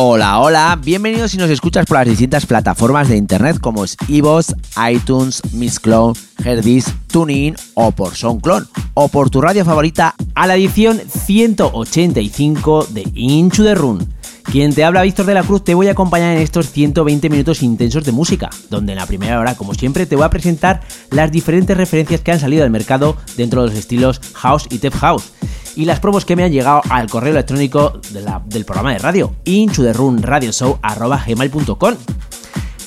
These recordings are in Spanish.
Hola, hola, bienvenidos si nos escuchas por las distintas plataformas de internet como es iVoox, iTunes, Mixcloud, Herdis, TuneIn o por SoundCloud o por tu radio favorita a la edición 185 de Into the Run. Quien te habla Víctor de la Cruz te voy a acompañar en estos 120 minutos intensos de música, donde en la primera hora, como siempre, te voy a presentar las diferentes referencias que han salido al mercado dentro de los estilos House y Tech House y las promos que me han llegado al correo electrónico del programa de radio, inchuderunradioshow.com.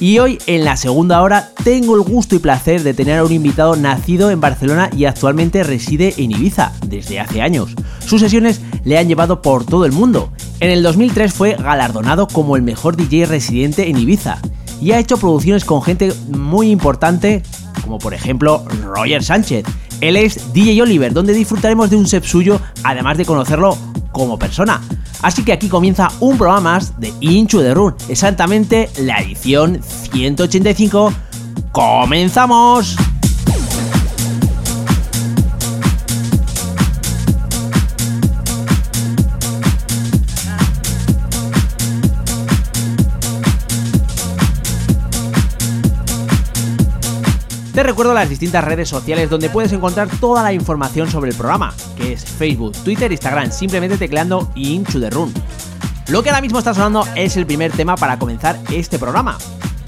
Y hoy, en la segunda hora, tengo el gusto y placer de tener a un invitado nacido en Barcelona y actualmente reside en Ibiza desde hace años. Sus sesiones le han llevado por todo el mundo. En el 2003 fue galardonado como el mejor DJ residente en Ibiza y ha hecho producciones con gente muy importante, como por ejemplo Roger Sánchez, él es DJ Oliver, donde disfrutaremos de un set suyo, además de conocerlo como persona. Así que aquí comienza un programa más de Inchu de Run, exactamente la edición 185. ¡Comenzamos! Te recuerdo las distintas redes sociales donde puedes encontrar toda la información sobre el programa, que es Facebook, Twitter, Instagram, simplemente tecleando Into the Run. Lo que ahora mismo está sonando es el primer tema para comenzar este programa.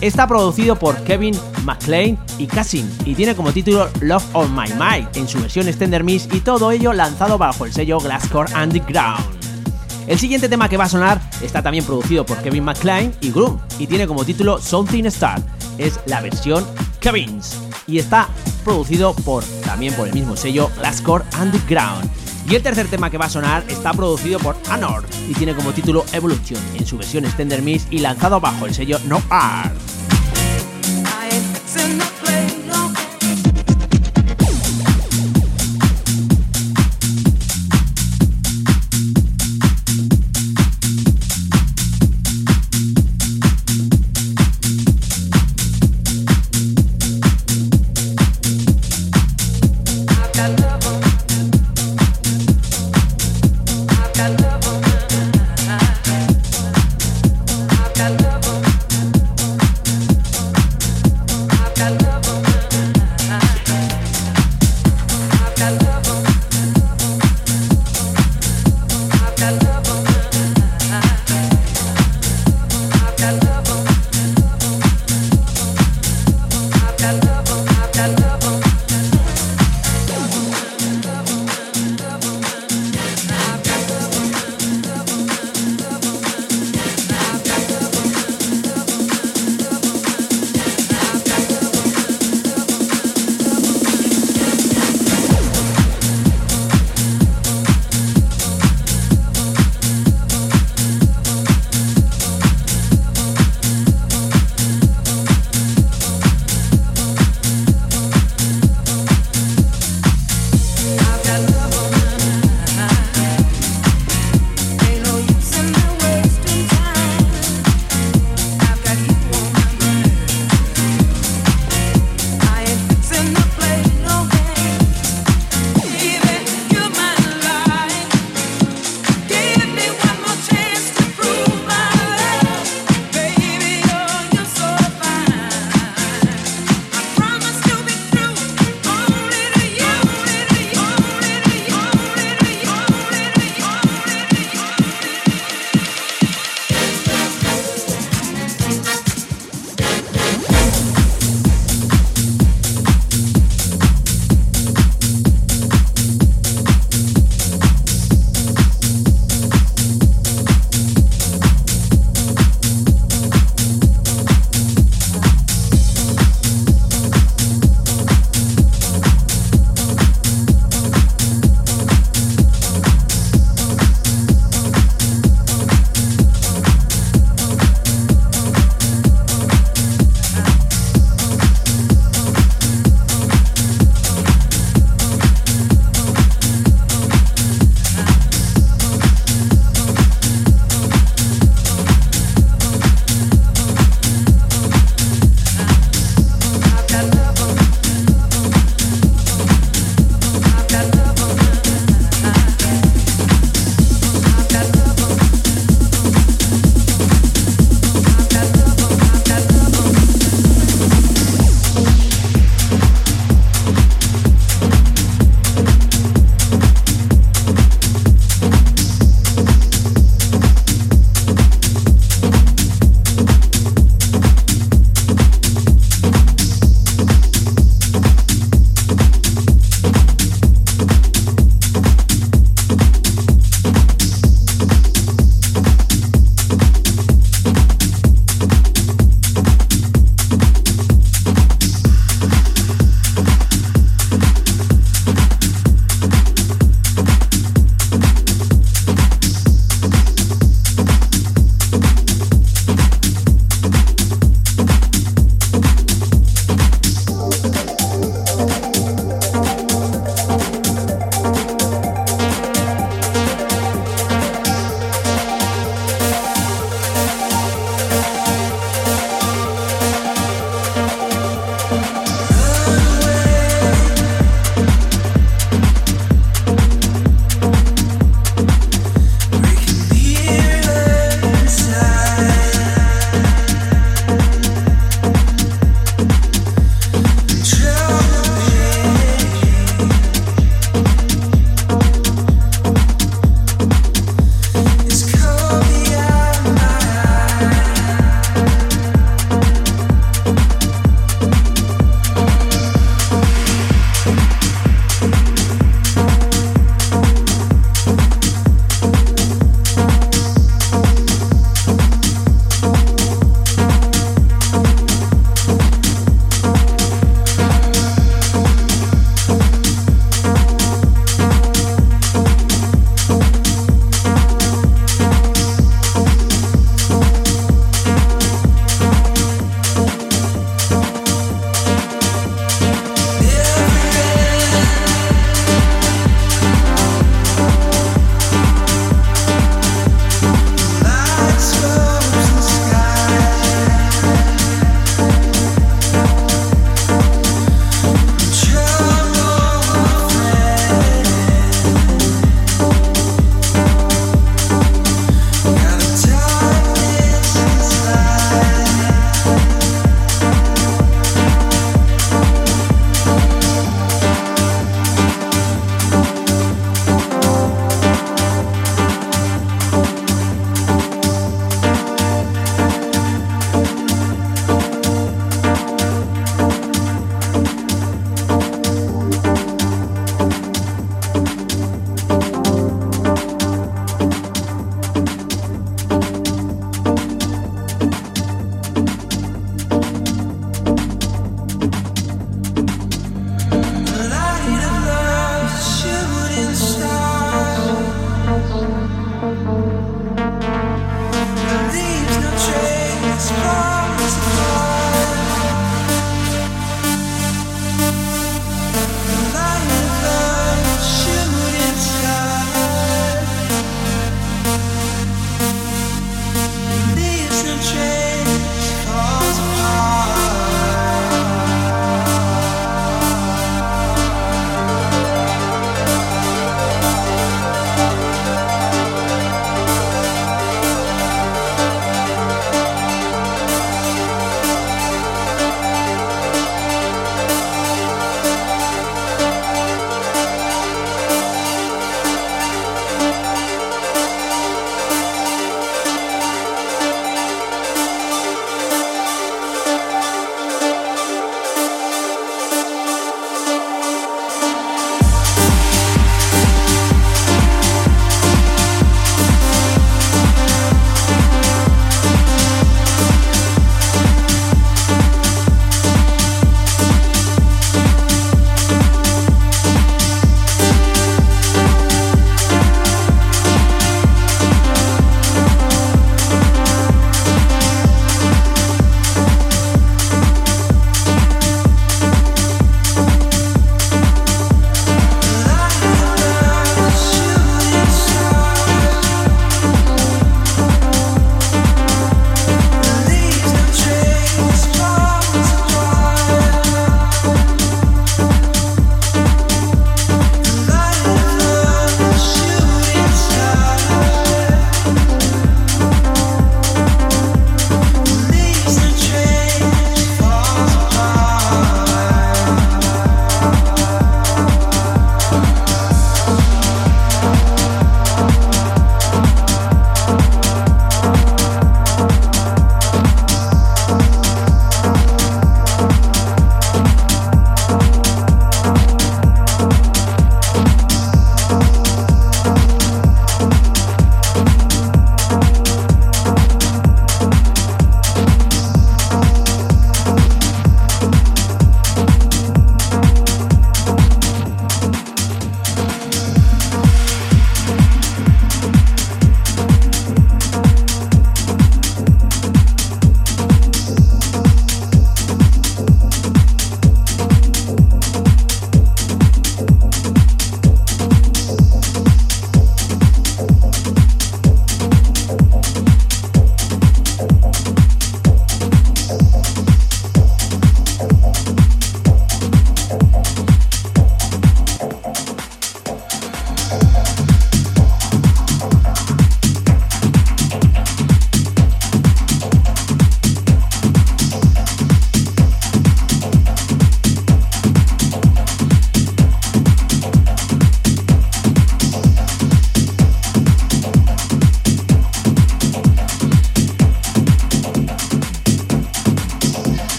Está producido por Kevin McLean y Cassin y tiene como título Love on My Mind en su versión Extender Miss y todo ello lanzado bajo el sello Glasscore Underground. El siguiente tema que va a sonar está también producido por Kevin McLean y Groom y tiene como título Something Star. Es la versión Kevin's y está producido por también por el mismo sello Glasscore Underground. Y el tercer tema que va a sonar está producido por Anor y tiene como título Evolution en su versión Extender Miss y lanzado bajo el sello No Art.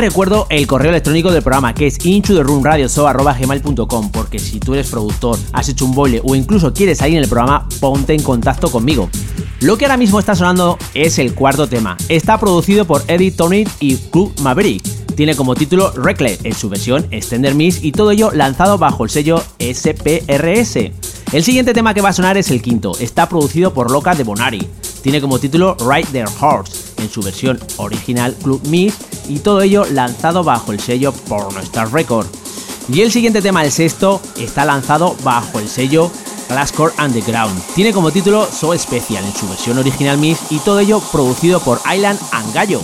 Recuerdo el correo electrónico del programa que es inchotherunradioso.com porque si tú eres productor, has hecho un boile o incluso quieres salir en el programa, ponte en contacto conmigo. Lo que ahora mismo está sonando es el cuarto tema. Está producido por Eddie Tony y Club Maverick. Tiene como título Reckless en su versión Extender Miss y todo ello lanzado bajo el sello SPRS. El siguiente tema que va a sonar es el quinto. Está producido por Loca de Bonari. Tiene como título Ride Their Horse en su versión original Club Miss y todo ello lanzado bajo el sello Pornostar Record. Y el siguiente tema, el sexto, está lanzado bajo el sello Glasscore Underground. Tiene como título So Special en su versión original Miss y todo ello producido por Island and Gallo.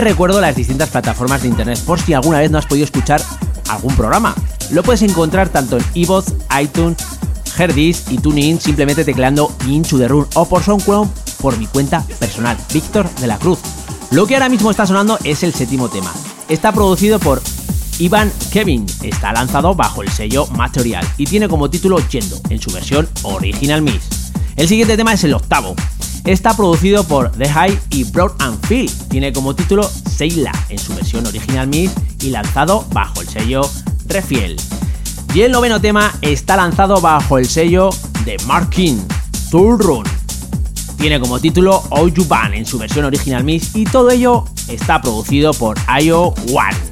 Recuerdo las distintas plataformas de internet por si alguna vez no has podido escuchar algún programa. Lo puedes encontrar tanto en iVoox, iTunes, Herdis y TuneIn simplemente tecleando Into the Run o por SoundCloud por mi cuenta personal, Víctor de la Cruz. Lo que ahora mismo está sonando es el séptimo tema. Está producido por Ivan Kevin, está lanzado bajo el sello Material y tiene como título Yendo en su versión Original Mix. El siguiente tema es el octavo, Está producido por The High y Broad and Phil. Tiene como título Seila en su versión original mix y lanzado bajo el sello Refiel. Y el noveno tema está lanzado bajo el sello de Markin, Tour Run. Tiene como título Ban en su versión original mix y todo ello está producido por IO One.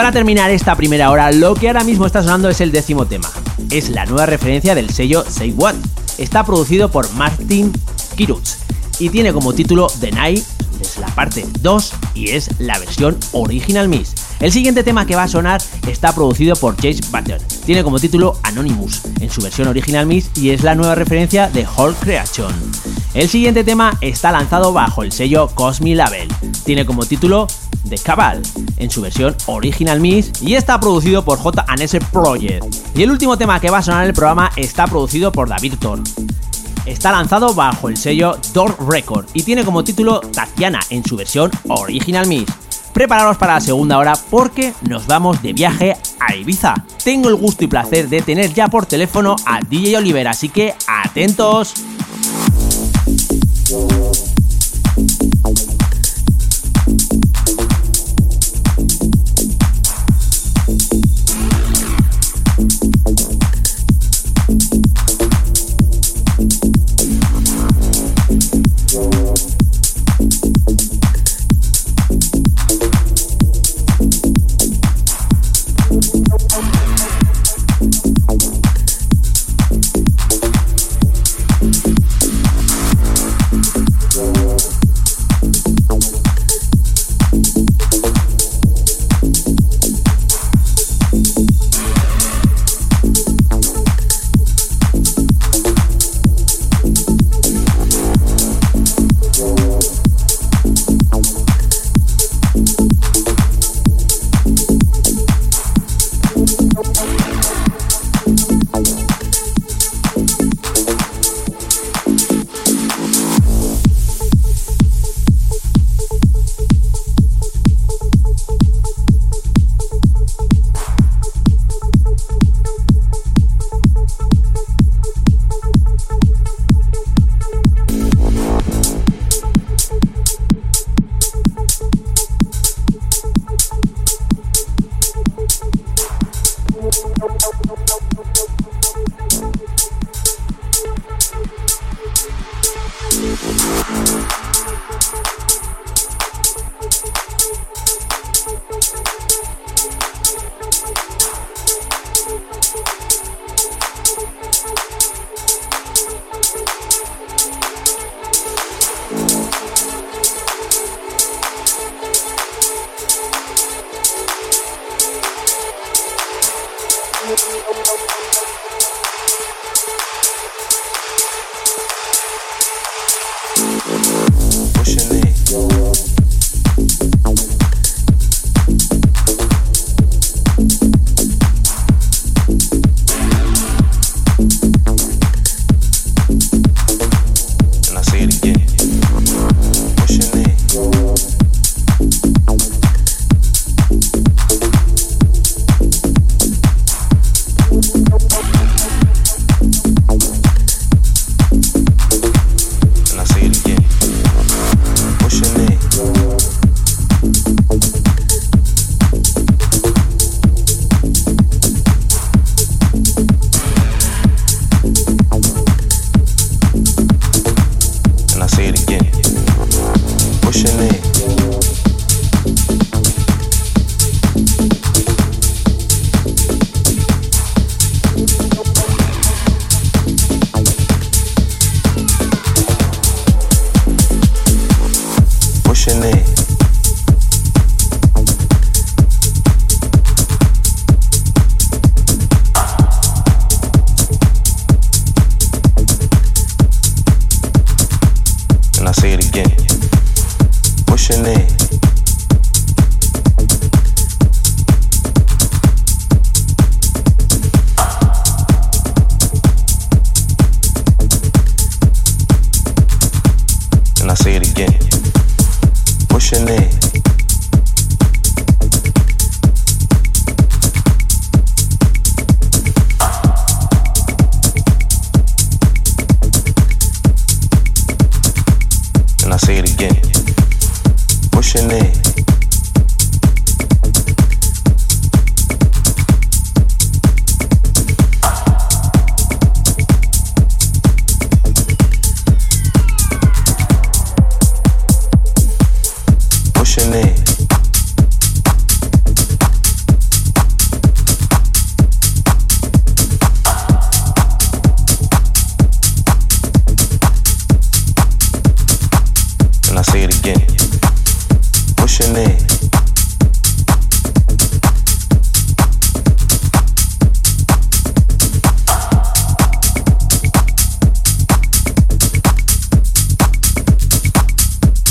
Para terminar esta primera hora, lo que ahora mismo está sonando es el décimo tema. Es la nueva referencia del sello Say What. Está producido por Martin Kirutz y tiene como título The Night, es la parte 2 y es la versión Original Miss. El siguiente tema que va a sonar está producido por Jace Butter. Tiene como título Anonymous en su versión Original Miss y es la nueva referencia de Whole Creation. El siguiente tema está lanzado bajo el sello Cosmi Label. Tiene como título The Cabal en su versión Original Miss y está producido por J&S Project. Y el último tema que va a sonar en el programa está producido por David Thor. Está lanzado bajo el sello Door Record y tiene como título Tatiana en su versión Original Miss prepararos para la segunda hora porque nos vamos de viaje a Ibiza. Tengo el gusto y placer de tener ya por teléfono a DJ Oliver, así que atentos.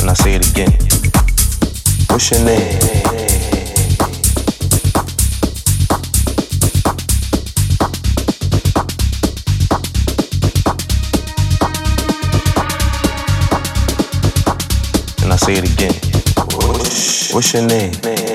and I say it again. What's your name? And I say it again. What's your name?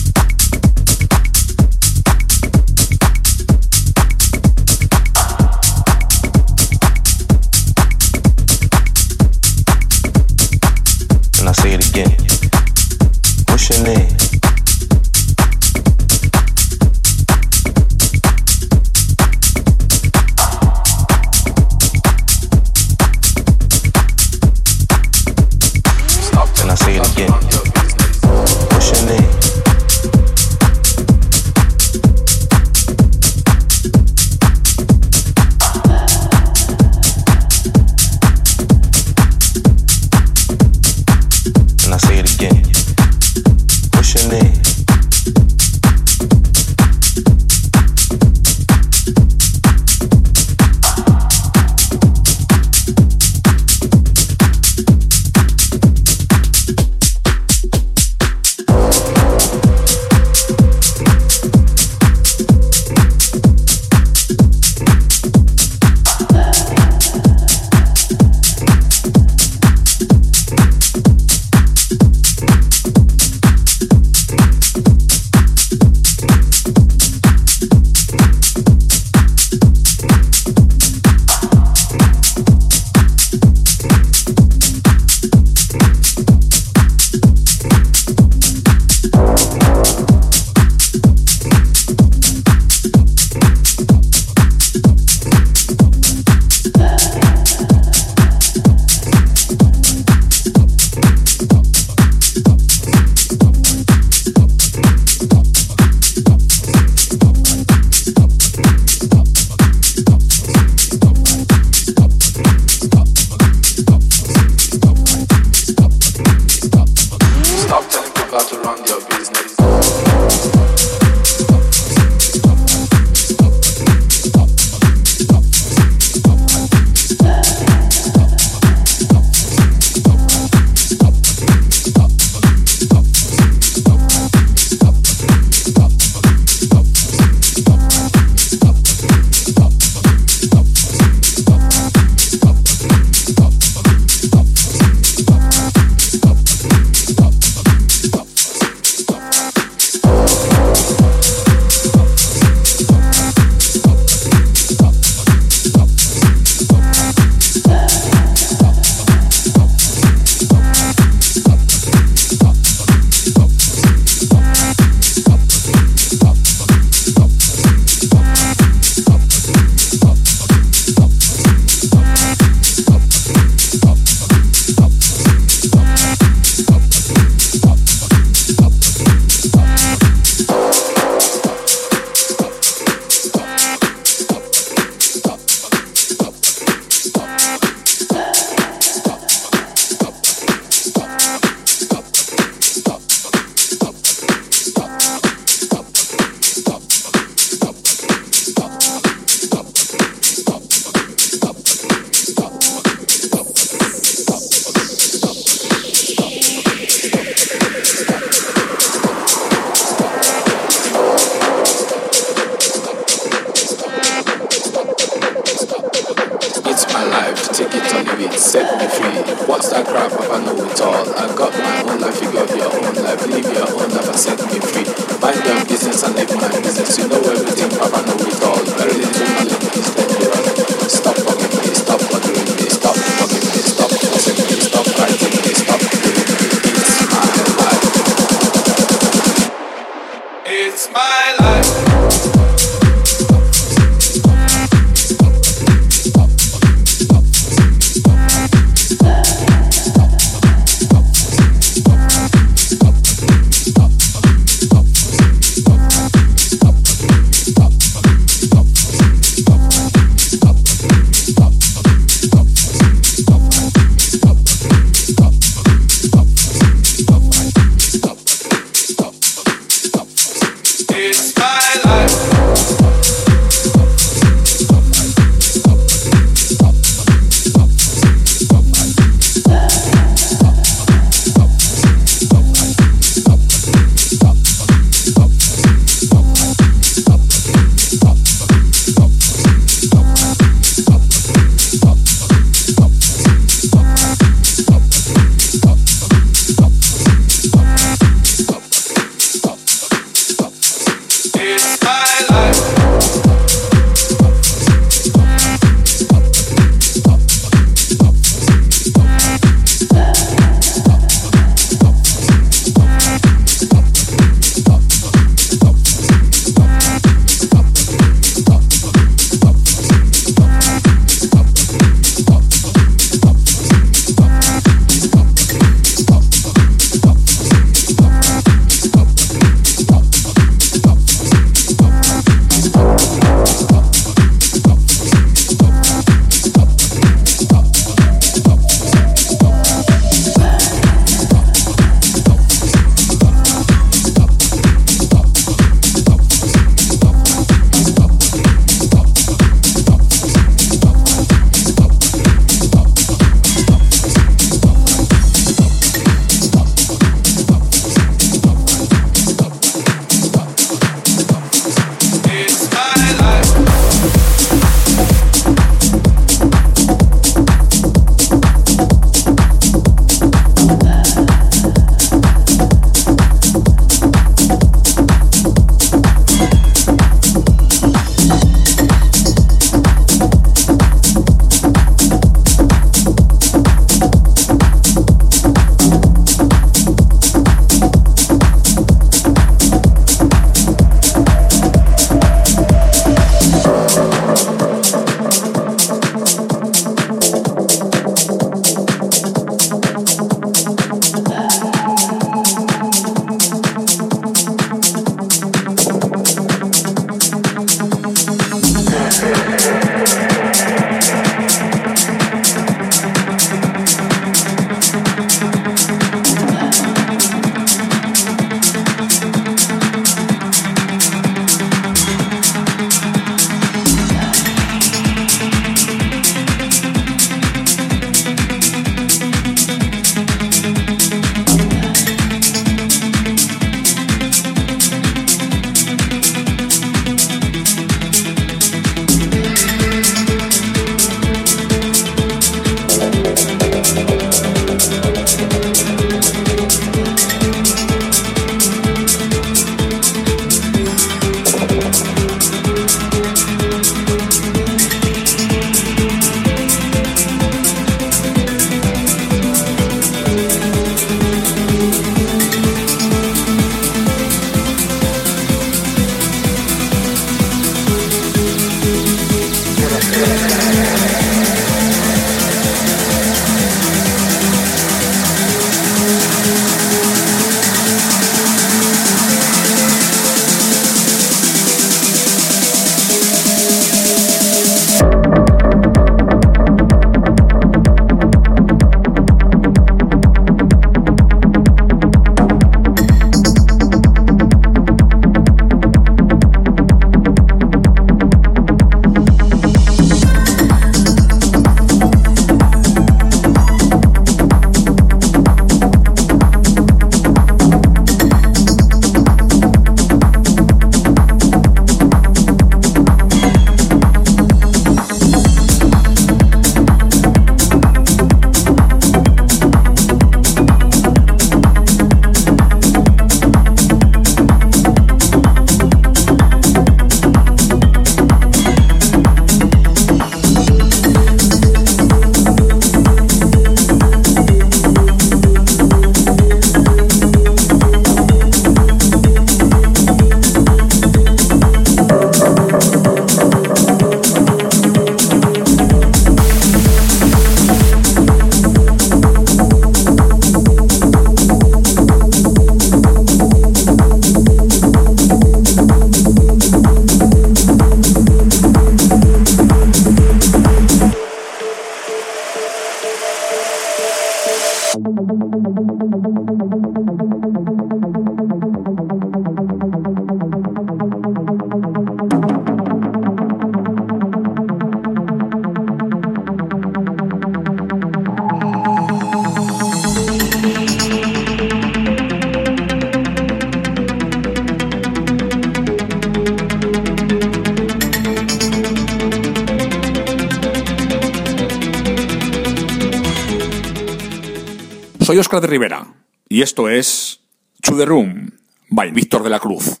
Soy Oscar de Rivera y esto es To The Room by Víctor de la Cruz.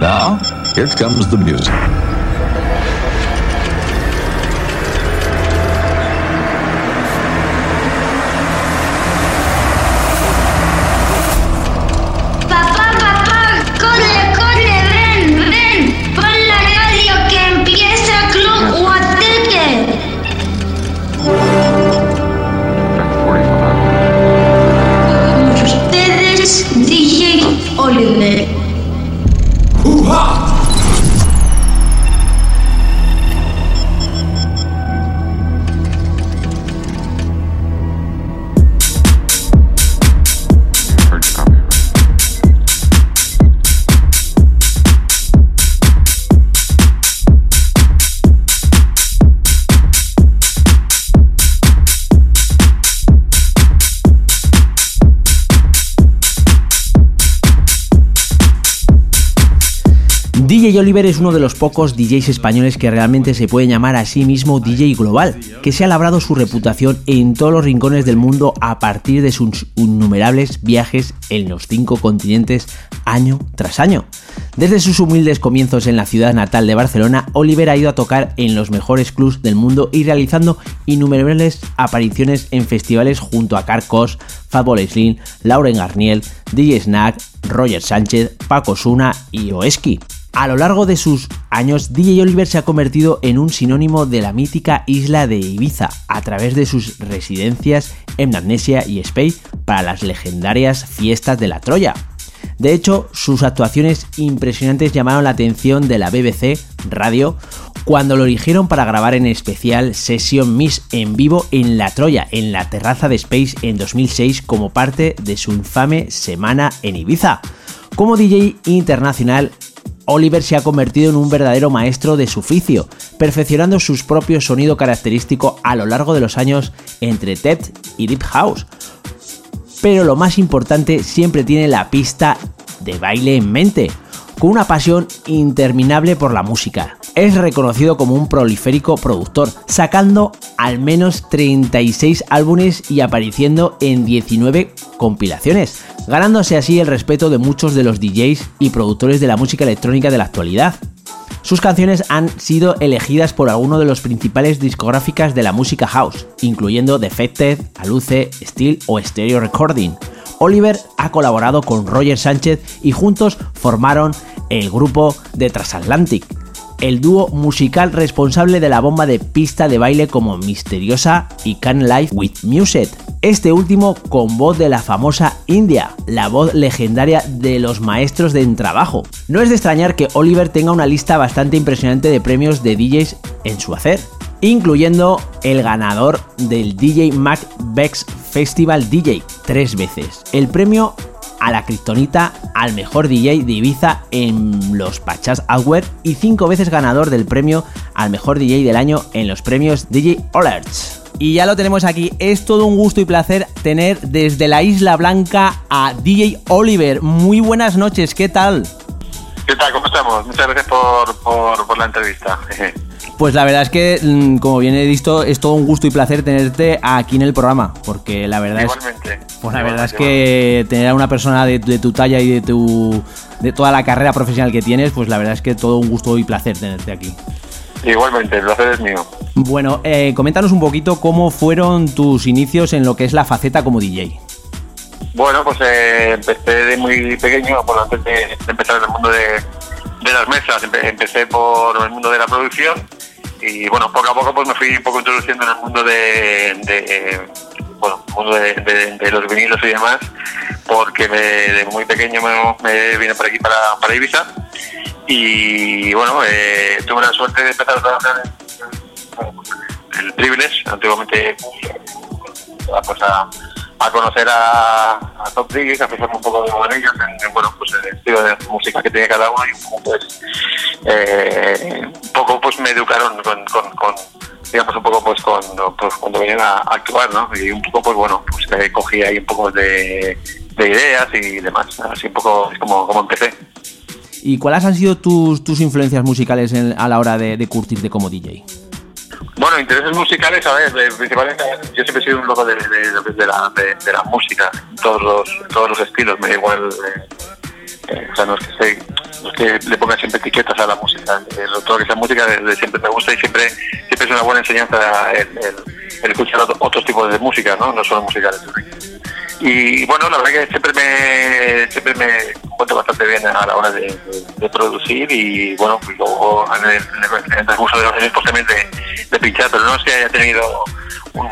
Now, here comes the music. Oliver es uno de los pocos DJs españoles que realmente se puede llamar a sí mismo DJ global, que se ha labrado su reputación en todos los rincones del mundo a partir de sus innumerables viajes en los cinco continentes año tras año. Desde sus humildes comienzos en la ciudad natal de Barcelona, Oliver ha ido a tocar en los mejores clubs del mundo y realizando innumerables apariciones en festivales junto a Carcos, Fatboy Slim, Lauren Garniel, DJ Snack, Roger Sánchez, Paco Suna y Oeski. A lo largo de sus años, DJ Oliver se ha convertido en un sinónimo de la mítica isla de Ibiza a través de sus residencias en Amnesia y Space para las legendarias fiestas de la Troya. De hecho, sus actuaciones impresionantes llamaron la atención de la BBC Radio cuando lo eligieron para grabar en especial Session Miss en vivo en La Troya, en la terraza de Space en 2006 como parte de su infame semana en Ibiza. Como DJ internacional, Oliver se ha convertido en un verdadero maestro de su oficio, perfeccionando su propio sonido característico a lo largo de los años entre Ted y Deep House. Pero lo más importante siempre tiene la pista de baile en mente, con una pasión interminable por la música. Es reconocido como un proliférico productor, sacando al menos 36 álbumes y apareciendo en 19 compilaciones, ganándose así el respeto de muchos de los DJs y productores de la música electrónica de la actualidad. Sus canciones han sido elegidas por algunos de los principales discográficas de la música house, incluyendo Defected, Aluce, Steel o Stereo Recording. Oliver ha colaborado con Roger Sánchez y juntos formaron el grupo de Transatlantic, el dúo musical responsable de la bomba de pista de baile como Misteriosa y Can Life with Music. Este último con voz de la famosa India, la voz legendaria de los maestros de trabajo. No es de extrañar que Oliver tenga una lista bastante impresionante de premios de DJs en su hacer, incluyendo el ganador del DJ Mac Bex Festival DJ tres veces, el premio a la Kryptonita al mejor DJ de Ibiza en los Pachas Award y cinco veces ganador del premio al mejor DJ del año en los premios DJ Alerts. Y ya lo tenemos aquí, es todo un gusto y placer tener desde la Isla Blanca a DJ Oliver. Muy buenas noches, ¿qué tal? ¿Qué tal? ¿Cómo estamos? Muchas gracias por, por, por la entrevista. Pues la verdad es que, mm, como bien he visto, es todo un gusto y placer tenerte aquí en el programa, porque la verdad Igualmente. es, pues la verdad es que tener a una persona de, de tu talla y de tu de toda la carrera profesional que tienes, pues la verdad es que todo un gusto y placer tenerte aquí. Igualmente, el placer es mío. Bueno, eh, coméntanos un poquito cómo fueron tus inicios en lo que es la faceta como DJ. Bueno, pues eh, empecé de muy pequeño, bueno, antes de, de empezar en el mundo de, de las mesas, empe- empecé por el mundo de la producción y bueno, poco a poco pues me fui un poco introduciendo en el mundo de, bueno, mundo de, los vinilos y demás, porque me- de muy pequeño me, me vine por aquí para, para Ibiza. Y bueno, eh, tuve la suerte de empezar a trabajar en el Privilege, antiguamente pues a, a conocer a, a Top DJs, a fijarme un poco con ellos en, en, bueno, pues el estilo de música que tiene cada uno y un poco, pues, eh, un poco pues me educaron con, con, con, digamos, un poco pues con pues, cuando venían a, a actuar, ¿no? Y un poco, pues bueno, pues eh, cogí ahí un poco de, de ideas y demás. Así un poco es como, como empecé. ¿Y cuáles han sido tus, tus influencias musicales en- a la hora de, de curtirte como DJ? Bueno, intereses musicales, a ver, eh, principalmente yo siempre he sido un loco de, de, de- la, la música, todos los, todos los estilos, me da igual, eh, eh, o sea, no es que, sé- no que le ponga siempre etiquetas a la música, eh, todo lo que sea música desde siempre me gusta y siempre, siempre es una buena enseñanza el, el- escuchar otro- otros tipos de música, ¿no? No solo musicales. Y bueno, la verdad que siempre me siempre me encuentro bastante bien a la hora de, de- producir y bueno, luego en el, en de los años pues también de, pinchar, pero no que haya tenido un,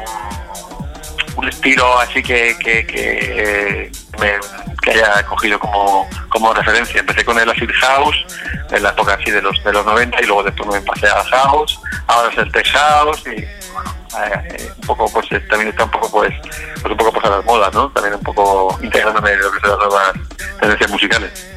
un estilo así que, que, que, me- que haya cogido como, como referencia. Empecé con el acid house en la época así de los de los 90 y luego después me pasé a house, ahora es el tech house y bueno, eh, un poco pues eh, también está un poco pues, pues un poco pues a las modas, ¿no? También un poco integrándome en lo que son las nuevas tendencias musicales.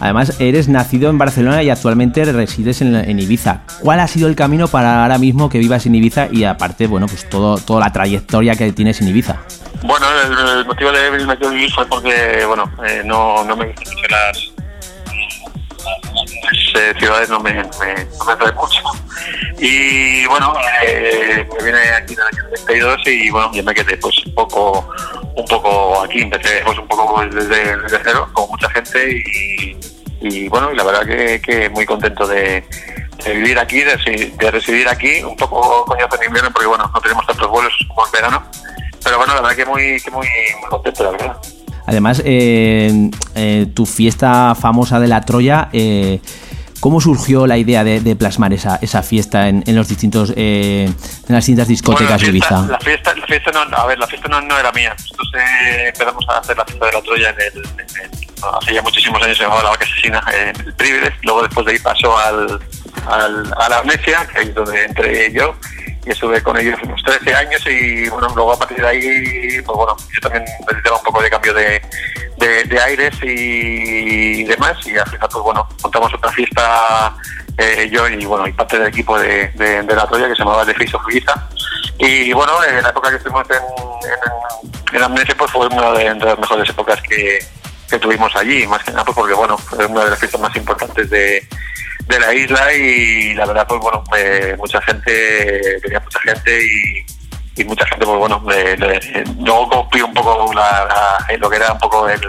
Además, eres nacido en Barcelona y actualmente resides en, en Ibiza. ¿Cuál ha sido el camino para ahora mismo que vivas en Ibiza y aparte, bueno, pues todo, toda la trayectoria que tienes en Ibiza? Bueno, el, motivo de venirme aquí a vivir fue porque, bueno, eh, no, no me gustan mucho las, las eh, ciudades, no me, me, no me atraen mucho. Y bueno, eh, me vine aquí en el año 92 y bueno, ya me quedé pues un poco, un poco aquí, empecé pues un poco desde, cero, como mucha gente y, y bueno, y la verdad que, que muy contento de, de vivir aquí, de, de residir aquí, un poco coñazo en invierno porque bueno, no tenemos tantos vuelos como en verano. Pero bueno, la verdad que muy, que muy, muy contento, la verdad. Además, eh, eh, tu fiesta famosa de la Troya, eh, ¿cómo surgió la idea de, de plasmar esa, esa fiesta en, en los distintos, eh, en las distintas discotecas de Bueno, la, fiesta, Ibiza? la fiesta, la fiesta no, a ver, la fiesta no, no era mía. Nosotros eh, empezamos a hacer la fiesta de la Troya en el, en el- hace ya muchísimos años se llamaba la vaca asesina en el Privilege. Luego después de ahí pasó al, al, a la amnesia, que es donde entré yo. Y estuve con ellos unos 13 años y bueno, luego a partir de ahí, pues bueno, yo también necesitaba un poco de cambio de, de, aires y demás. Y al final, pues bueno, montamos otra fiesta eh, yo y bueno, y parte del equipo de, de, la Troya que se llamaba The Face of. Y bueno, en la época que estuvimos en, en, en Amnesia, pues fue una de, de las mejores épocas que, que tuvimos allí, más que nada pues porque bueno, fue una de las fiestas más importantes de, de la isla y la verdad pues bueno, eh, mucha gente, tenía mucha gente y, y mucha gente pues bueno, le- le- luego copió un poco la, lo que era un poco el,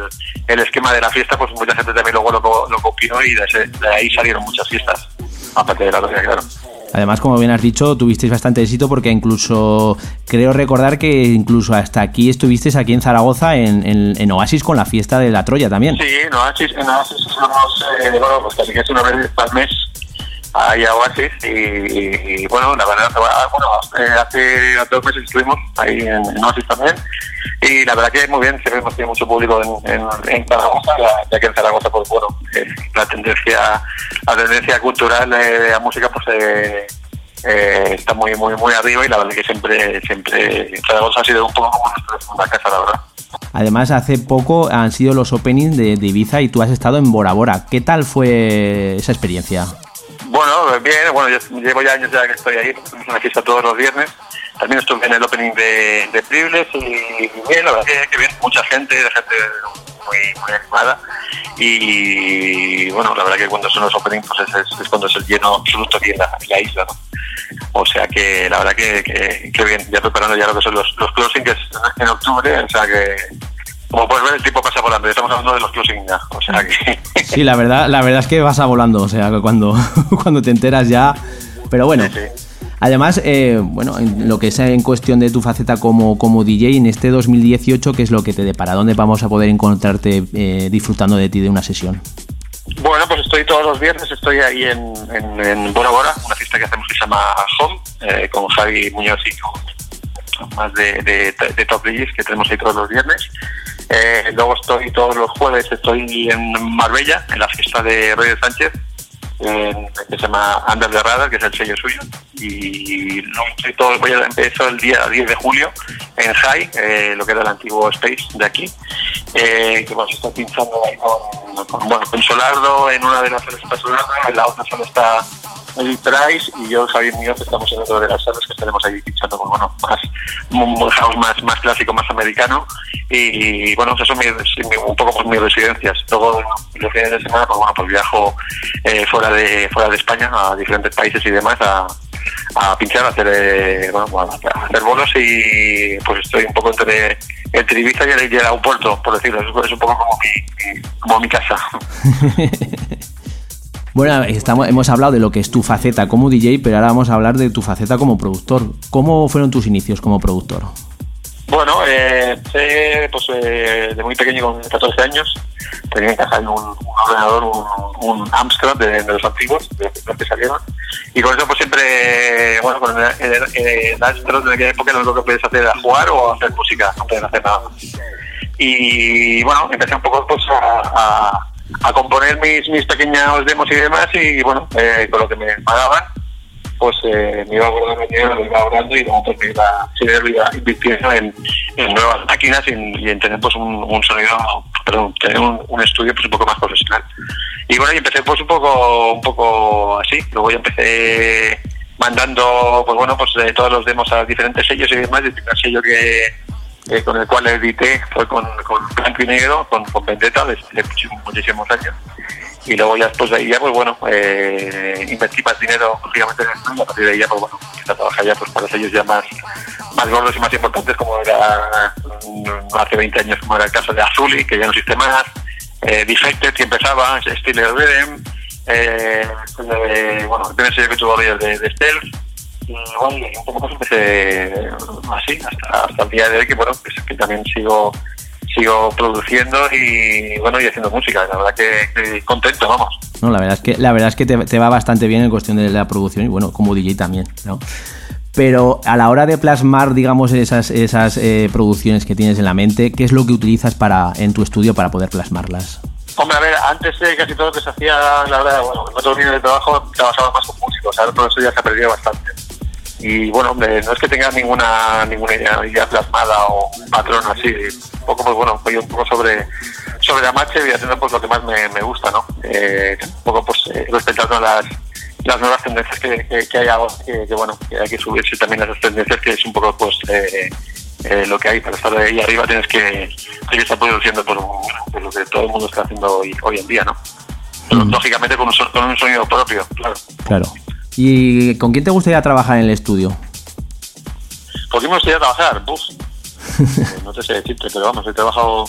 el esquema de la fiesta, pues mucha gente también luego lo, lo copió y de, ahí salieron muchas fiestas, aparte de la Troya, claro. Además, como bien has dicho, tuvisteis bastante éxito porque incluso creo recordar que incluso hasta aquí estuvisteis aquí en Zaragoza en, en- Oasis con la fiesta de la Troya también. Sí, en Oasis, en Oasis eh, bueno, pues casi que es una vez al mes ahí a Oasis y, bueno, la verdad, ah, bueno, eh, hace dos meses estuvimos ahí en, en Oasis también y la verdad que muy bien, siempre hemos tenido mucho público en, en, en Zaragoza, ya que en Zaragoza, pues bueno, la tendencia la tendencia cultural de la música pues eh, eh, está muy muy muy arriba y la verdad que siempre siempre Zaragoza ha sido un poco como nuestra segunda casa, la verdad. Además, hace poco han sido los openings de, de Ibiza y tú has estado en Bora Bora. ¿Qué tal fue esa experiencia? Bueno, bien, bueno, yo llevo ya años ya que estoy ahí, una fiesta todos los viernes. También estuve en el opening de, de Privilege y bien, la verdad que, que bien, mucha gente, gente muy, muy animada. Y bueno, la verdad que cuando son los openings pues es, es- es cuando es el lleno absoluto aquí en la, en la isla, ¿no? O sea que la verdad que, que, bien, ya preparando ya lo que son los, los closing, que es en octubre, o sea que como puedes ver el tiempo pasa volando, estamos hablando de los closing ya, o sea que... Sí, la verdad, la verdad es que vas a volando, o sea, cuando, cuando te enteras ya. Pero bueno. Sí, sí. Además, eh, bueno, en lo que es en cuestión de tu faceta como, como DJ en este 2018, ¿qué es lo que te depara? ¿Dónde vamos a poder encontrarte eh, disfrutando de ti de una sesión? Bueno, pues estoy todos los viernes, estoy ahí en, en, en Bora Bora, una fiesta que hacemos que se llama Home, eh, con Javi Muñoz y con más de, de, de Top DJs que tenemos ahí todos los viernes. Eh, luego estoy todos los jueves, estoy en Marbella, en la fiesta de Reyes Sánchez, en- que se llama Under the Radar, que es el sello suyo. Y luego estoy todo, voy a empezar el día 10 de julio en High, eh, lo que era el antiguo Space de aquí, eh, que vamos a estar pinchando ahí con, con, bueno, con Solardo, en una de las salas está Solardo, en la otra sala está Eric Price y yo, Javier Muñoz, estamos en otro de las salas que estaremos ahí pinchando, pues bueno, más, house más, más clásico, más americano. Y, bueno, eso son mi- mi- un poco pues, mis residencias. Luego, los fines de semana, pues bueno, pues viajo eh, fuera de fuera de España, a diferentes países y demás, a, pinchar, a hacer, eh, bueno, bueno, a hacer bolos y pues estoy un poco entre, entre Ibiza y el, aeropuerto, por decirlo. Es, es un poco como mi- como mi casa. Bueno, estamos, hemos hablado de lo que es tu faceta como DJ, pero ahora vamos a hablar de tu faceta como productor. ¿Cómo fueron tus inicios como productor? Bueno, eh, pues, eh, de muy pequeño, con 14 años, tenía en casa un, ordenador, un, Amstrad de, de los antiguos, de los que salieron, y con eso pues siempre, bueno, con el, el, el Amstrad en aquella época lo que podías hacer era jugar o hacer música, no podías hacer nada. Y bueno, empecé un poco pues a, a componer mis, mis pequeños demos y demás, y bueno, eh, con lo que me pagaban, pues eh, me iba guardando dinero, lo iba ahorrando y luego pues me iba, sí, lo iba invirtiendo en, en nuevas máquinas y en, y en tener pues un, un sonido, perdón, tener un, un estudio pues un poco más profesional. Y bueno, y empecé pues un poco, un poco así, luego ya empecé mandando pues bueno pues eh, todos los demos a diferentes sellos y demás, y el primer sello que eh, con el cual edité fue con, con Blanco y Negro, con, con Vendetta, desde hace muchísimos, muchísimos años y luego ya después de ahí ya pues bueno eh, invertí más dinero lógicamente en el estudio, a partir de ahí pues bueno a trabajar ya pues para sellos ya más más gordos y más importantes como era mm, hace 20 años como era el caso de Azuli que ya no existe más eh, Defected que empezaba Steeler Rhythm eh, eh, bueno el primer que tuvo de, de, de Stealth bueno, un poco más empecé así hasta, hasta el día de hoy que bueno pues, que también sigo sigo produciendo y bueno y haciendo música la verdad que, que contento vamos No, la verdad es que, la verdad es que te, te va bastante bien en cuestión de la producción y bueno, como DJ también, ¿no? Pero a la hora de plasmar, digamos, esas, esas eh, producciones que tienes en la mente, ¿qué es lo que utilizas para, en tu estudio para poder plasmarlas? Hombre, a ver, antes de casi todo lo que se hacía, la verdad, bueno, en otros líneas de trabajo trabajaba más con músicos, ahora todo eso ya se ha perdido bastante. Y bueno, hombre, no es que tenga ninguna ninguna idea, plasmada o un patrón así, un poco, pues bueno, voy un poco sobre sobre la marcha y haciendo pues lo que más me, me gusta, ¿no? Eh, un poco pues eh, respetando las las nuevas tendencias que, que, que hay ahora, que, que, bueno, que hay que subirse también a esas tendencias, que es un poco pues eh, eh, lo que hay para estar ahí arriba tienes que, que estar produciendo por, por lo que todo el mundo está haciendo hoy, hoy en día, ¿no? Pero, Mm. Lógicamente con un, con un sonido propio, claro. Claro. ¿Y con quién te gustaría trabajar en el estudio? ¿Por qué me gustaría trabajar? Buf. Eh, no te sé decirte, pero vamos, he trabajado,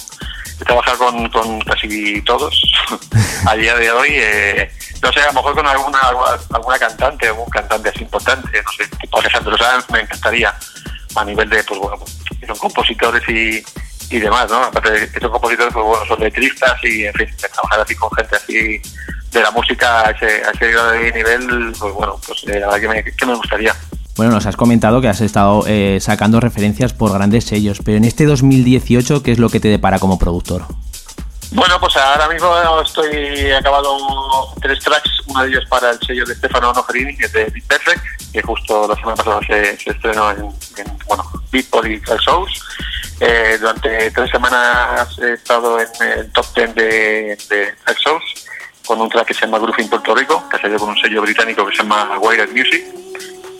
he trabajado con, con casi todos a día de hoy. eh, no sé, a lo mejor con alguna alguna cantante, algún cantante así importante, no sé, tipo Alejandro Sanz, me encantaría a nivel de, pues bueno, que son compositores y, y demás, ¿no? Aparte de que son compositores, pues bueno, son letristas y, en fin, trabajar así con gente así de la música a ese, a ese nivel, pues bueno, pues eh, la verdad que me, que me gustaría. Bueno, nos has comentado que has estado eh, sacando referencias por grandes sellos, pero en este 2018, ¿qué es lo que te depara como productor? Bueno, pues ahora mismo estoy acabado tres tracks, uno de ellos para el sello de Stefano Noferini, que es de Beat Perfect, que justo la semana pasada se, estrenó en, en bueno, Beatport y Shows. Eh, durante tres semanas he estado en el top 10 de, de Shows con un track que se llama Groove in Puerto Rico, que ha salido con un sello británico que se llama Wired Music.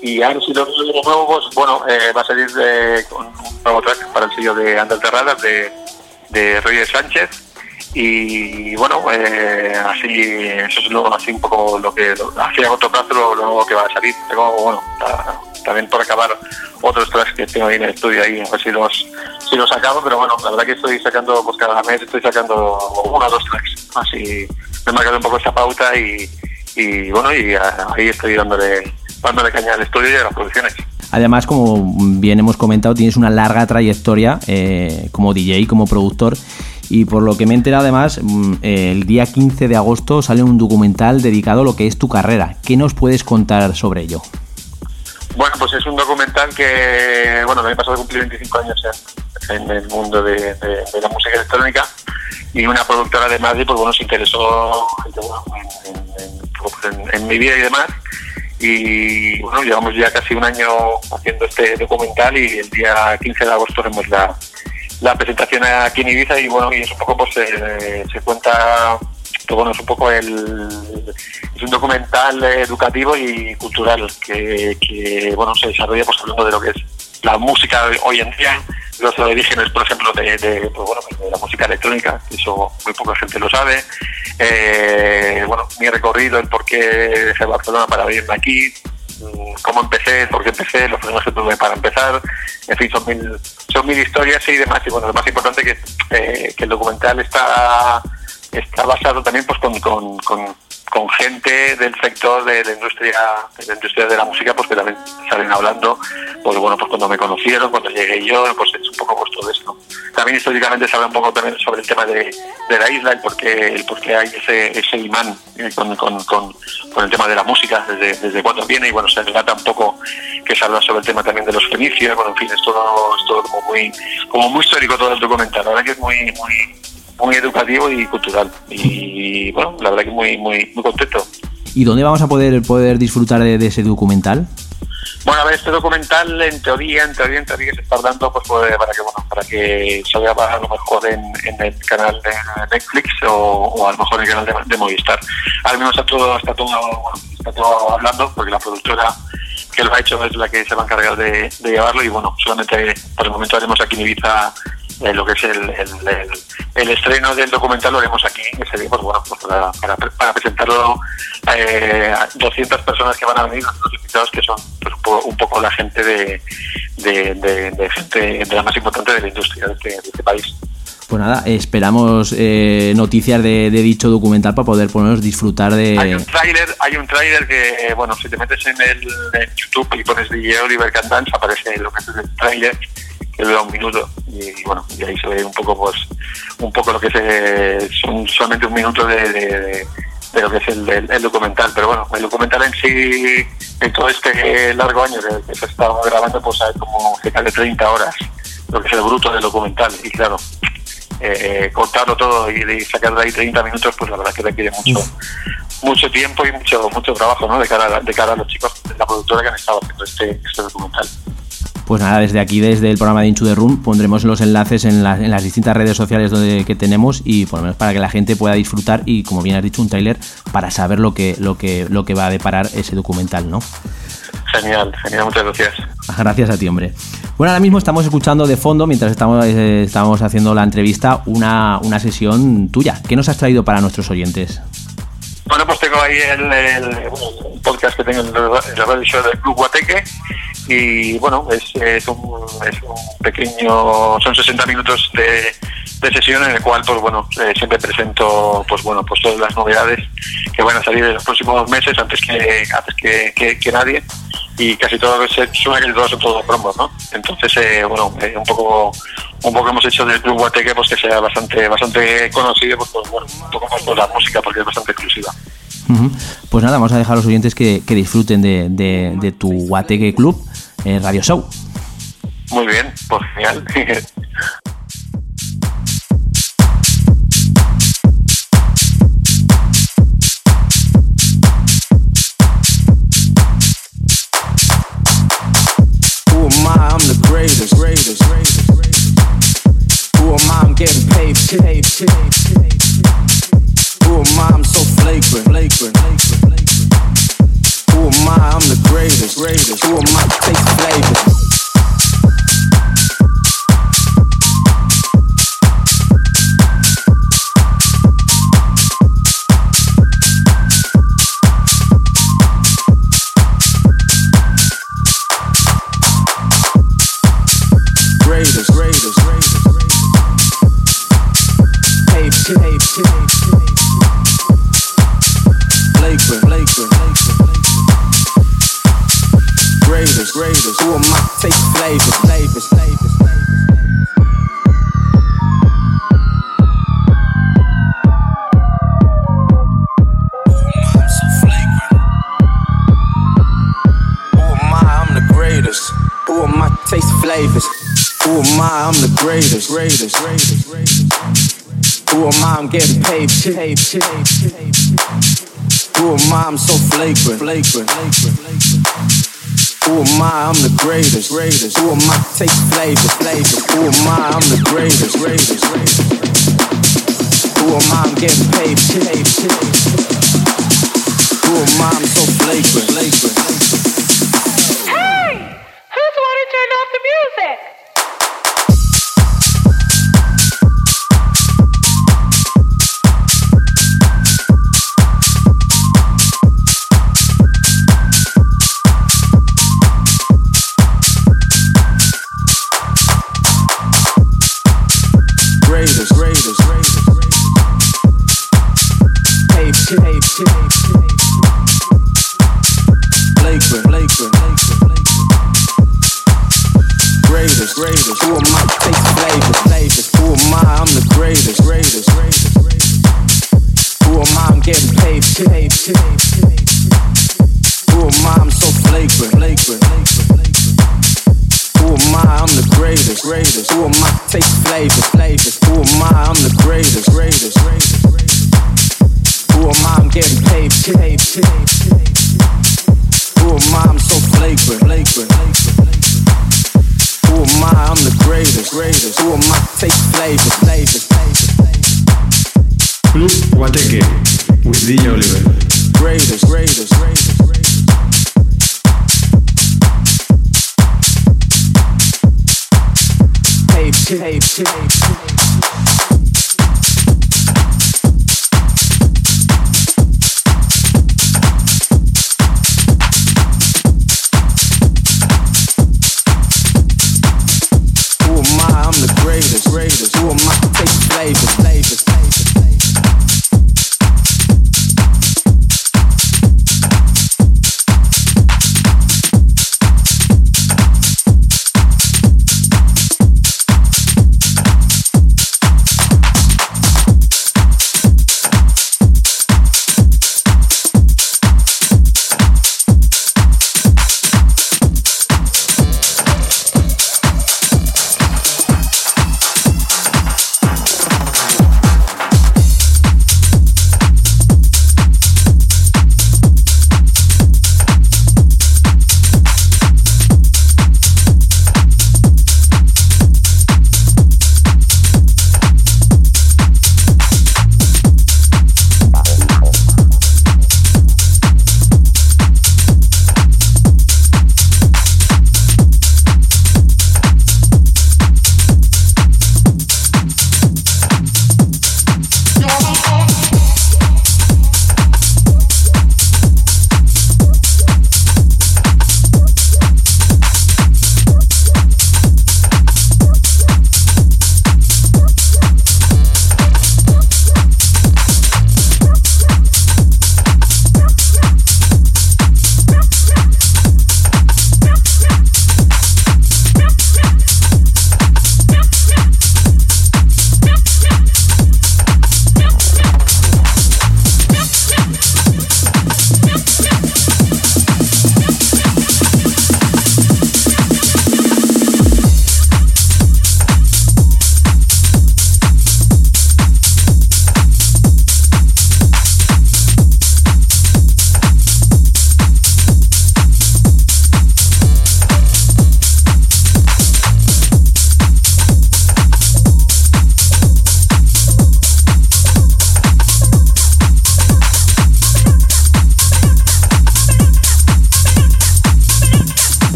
Y ahora si lo nuevo, pues bueno, eh, va a salir de- con un nuevo track para el sello de Andal Terradas de, de Roger Sánchez. Y bueno, eh, así, eso es lo, así un poco lo que, así a corto plazo lo, que va a salir. Tengo, bueno, ta- también por acabar otros tracks que tengo ahí en el estudio ahí, a ver si los, si los acabo, pero bueno, la verdad que estoy sacando, pues cada mes estoy sacando uno o dos tracks. Así me he marcado un poco esa pauta y, y bueno, y ahí estoy dándole, dándole caña al estudio y a las producciones. Además, como bien hemos comentado, tienes una larga trayectoria eh, como DJ, como productor. Y por lo que me he enterado, además, mm, el día 15 de agosto sale un documental dedicado a lo que es tu carrera. ¿Qué nos puedes contar sobre ello? Bueno, pues es un documental que, bueno, me he pasado a cumplir 25 años en, el mundo de, de- de la música electrónica y una productora de Madrid, pues bueno, se interesó en, en- en- mi vida y demás. Y bueno, llevamos ya casi un año haciendo este documental y el día 15 de agosto haremos la, la presentación aquí en Ibiza y bueno, y es un poco pues se, se cuenta Pero bueno, es un poco el. Es un documental educativo y cultural que, que bueno, se desarrolla pues hablando de lo que es la música hoy en día, los orígenes, por ejemplo, de, de, pues, bueno, de la música electrónica, que eso muy poca gente lo sabe. Eh, bueno, mi recorrido, el por qué dejé Barcelona para venirme aquí, cómo empecé, por qué empecé, los problemas que tuve para empezar, en fin, son mil, son mil historias y demás. Y bueno, lo más importante que, eh, el documental está, está basado también pues con, con con gente del sector de la industria de la industria de la música pues que también salen hablando pues bueno pues cuando me conocieron cuando llegué yo pues es un poco pues todo esto. También históricamente se habla un poco también sobre el tema de, de la isla el por qué el por qué hay ese, ese imán eh, con, con, con, con, el tema de la música desde, desde cuándo viene y bueno se relata un poco que se habla sobre el tema también de los fenicios bueno en fin es todo, es todo como muy como muy histórico todo el documental la verdad que es muy muy muy educativo y cultural. Y bueno, la verdad que muy, muy, muy contento. ¿Y dónde vamos a poder, poder disfrutar de, de ese documental? Bueno, a ver, este documental en teoría, en teoría, en teoría se está dando pues, pues, para que bueno, para que salga a lo mejor en, en el canal de Netflix o, o, a lo mejor en el canal de, de Movistar. Al menos está todo, está todo, está todo hablando, porque la productora que lo ha hecho es la que se va a encargar de, de llevarlo y bueno, solamente por el momento haremos aquí en Ibiza eh, lo que es el, el, el, el, estreno del documental lo haremos aquí ese día, pues bueno, pues para, para, para presentarlo eh, a 200 personas que van a venir, los invitados que son pues, un poco la gente de, de, de, de gente de la más importante de la industria de este, de este país. Pues nada, esperamos eh, noticias de, de, dicho documental para poder ponernos disfrutar de. Hay un tráiler, hay un tráiler que, eh, bueno, si te metes en el en YouTube y pones DJ Oliver Cantans, aparece lo que es el tráiler que dura un minuto y bueno y ahí se ve un poco pues un poco lo que es son solamente un minuto de, de, de lo que es el, el, el, documental. Pero bueno el documental en sí en todo este largo año que, que se ha estado grabando pues hay como cerca de 30 horas lo que es el bruto del documental. Y claro eh, cortarlo todo y, y, sacar de ahí 30 minutos pues la verdad que requiere mucho mucho tiempo y mucho mucho trabajo ¿no? de cara a, de cara a los chicos de la productora que han estado haciendo este, este documental pues nada, desde aquí, desde el programa de Inchu the Room, pondremos los enlaces en, la, en, las distintas redes sociales donde, que tenemos y por lo menos para que la gente pueda disfrutar y, como bien has dicho, un trailer para saber lo que, lo que, lo que va a deparar ese documental, ¿no? Genial, genial, muchas gracias. Gracias a ti, hombre. Bueno, ahora mismo estamos escuchando de fondo, mientras estamos, eh, estamos haciendo la entrevista, una, una sesión tuya. ¿Qué nos has traído para nuestros oyentes? Bueno, pues tengo ahí el, el, el podcast que tengo en el radio show del Club Guateque y bueno, es, es, un, es un pequeño, son 60 minutos de, de sesión en el cual pues bueno, eh, siempre presento pues bueno, pues todas las novedades que van a salir en los próximos meses antes que antes que, que, nadie y casi todo se suena que todos son todos promos, ¿no? Entonces, eh, bueno, eh, un poco un poco hemos hecho del Club Guateque pues que sea bastante bastante conocido pues, pues bueno, un poco más por la música porque es bastante exclusiva. Uh -huh. Pues nada, vamos a dejar a los oyentes que, que disfruten de, de, de, tu Guateque Club eh, Radio Show. Muy bien, pues genial. Am I? I'm the greatest, greatest, greatest. I'm getting paid, paid, paid, paid. Who am I? I'm so flagrant, flagrant. Who am I? I'm the greatest, greatest. Who am I? Taste flavor. Greatest, oh greatest. Who am I? Take flavors, flavors, flavors, I? Taste flavors. Who am I? I'm the greatest, greatest, greatest, greatest. Who am I? I'm getting paid, paid, paid, paid. Who am I? I'm so flagrant, flagrant, flagrant, flagrant. Who am I? I'm the greatest, greatest. Who am I? Taste flavors, flavors. Who am I? I'm the greatest, greatest. Who am I? I'm getting paid. Who am I? I'm so flagrant. Hey! Who am I? I'm the greatest, greatest. Who am I? I'm getting paid. Who am I? I'm so flagrant. Who am I? I'm the greatest, flavors, flavors. Club Guateque with DJ Oliver. Greatest, greatest, greatest. Tape, tape, tape, tape.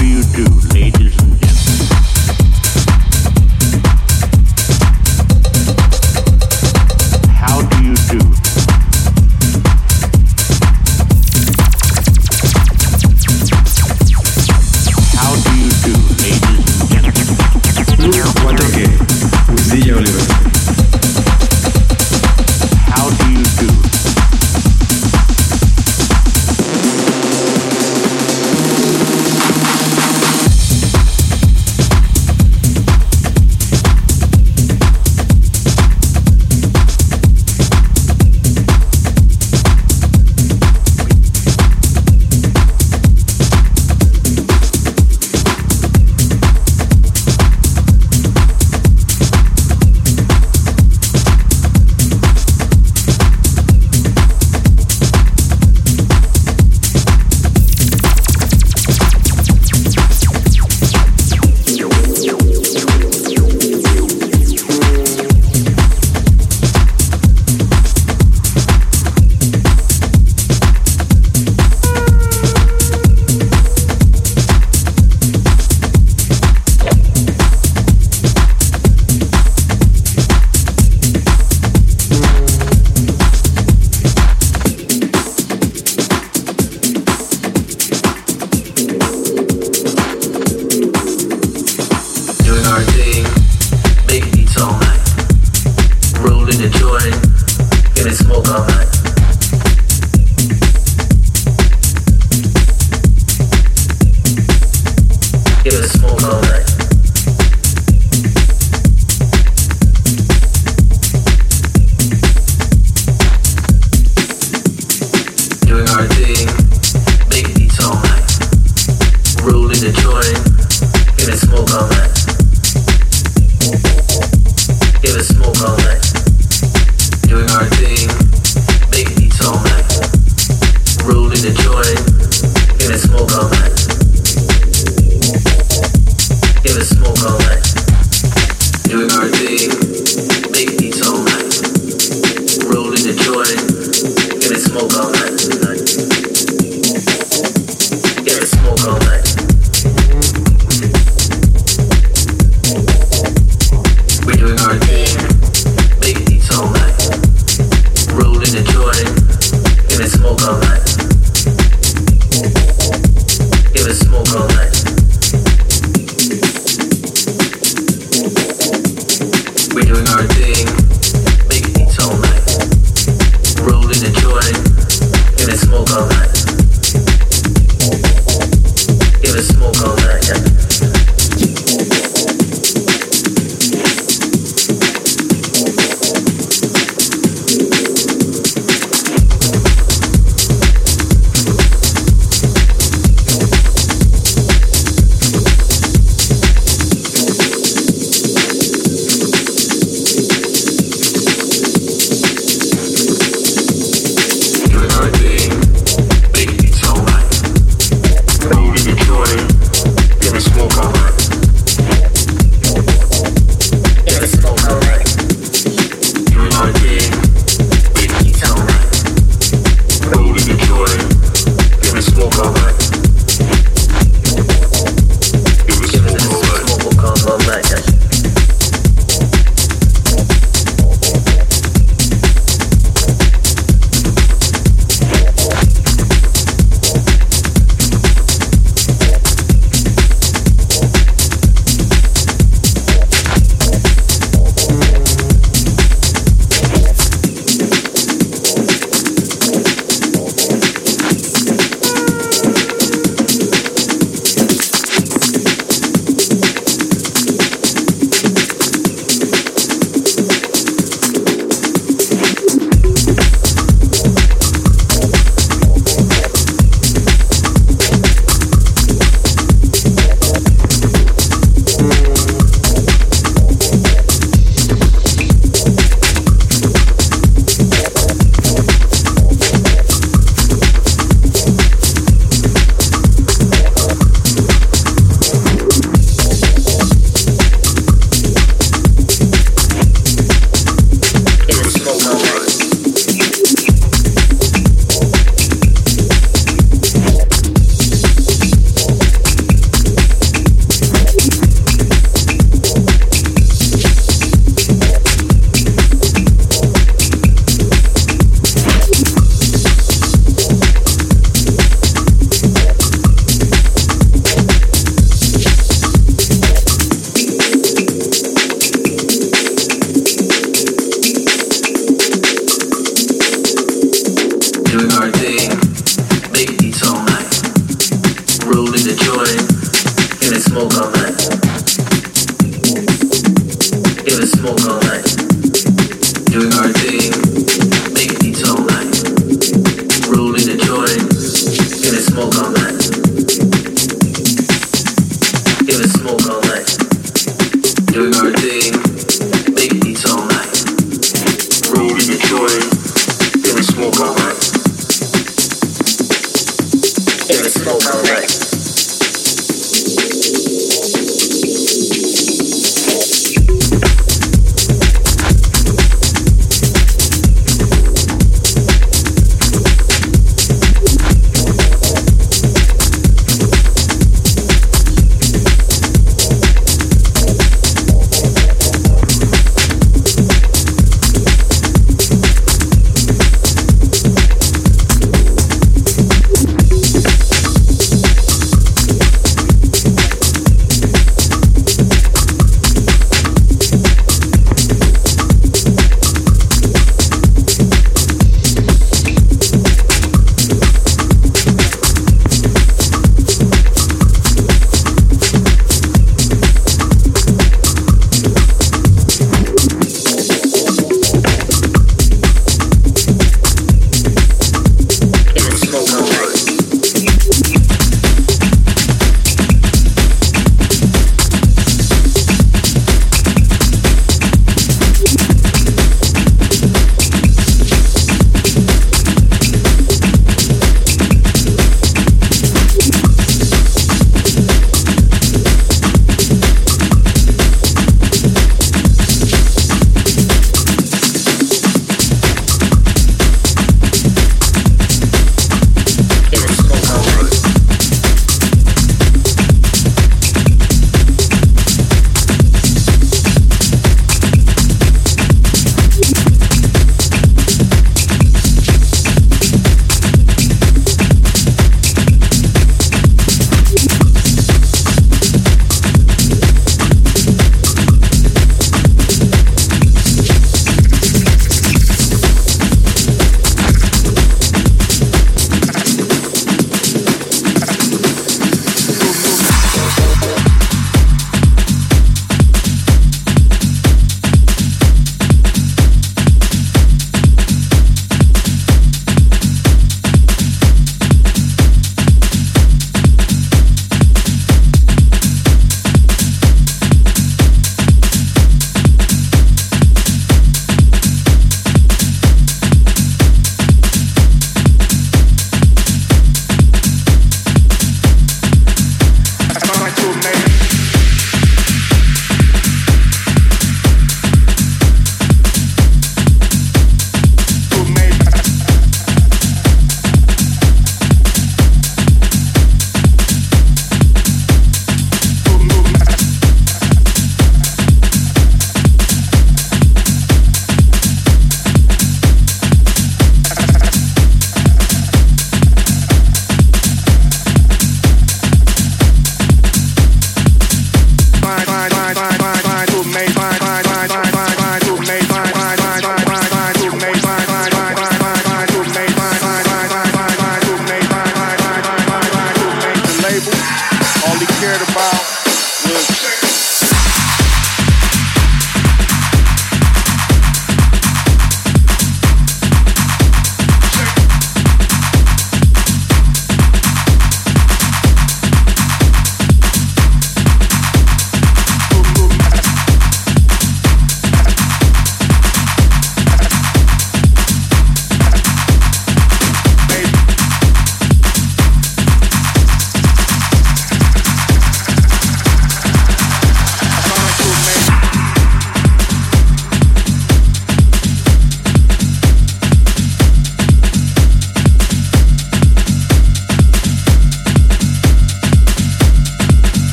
do you do, lady?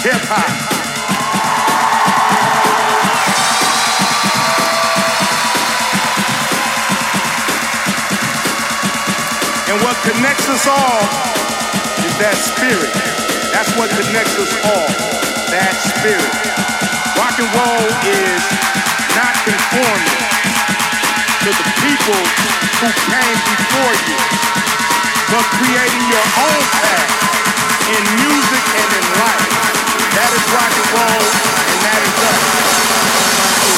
hip hop. And what connects us all is that spirit. That's what connects us all. That spirit. Rock and roll is not conforming to the people who came before you, but creating your own path in music and in life. That is rock and roll, and that is us.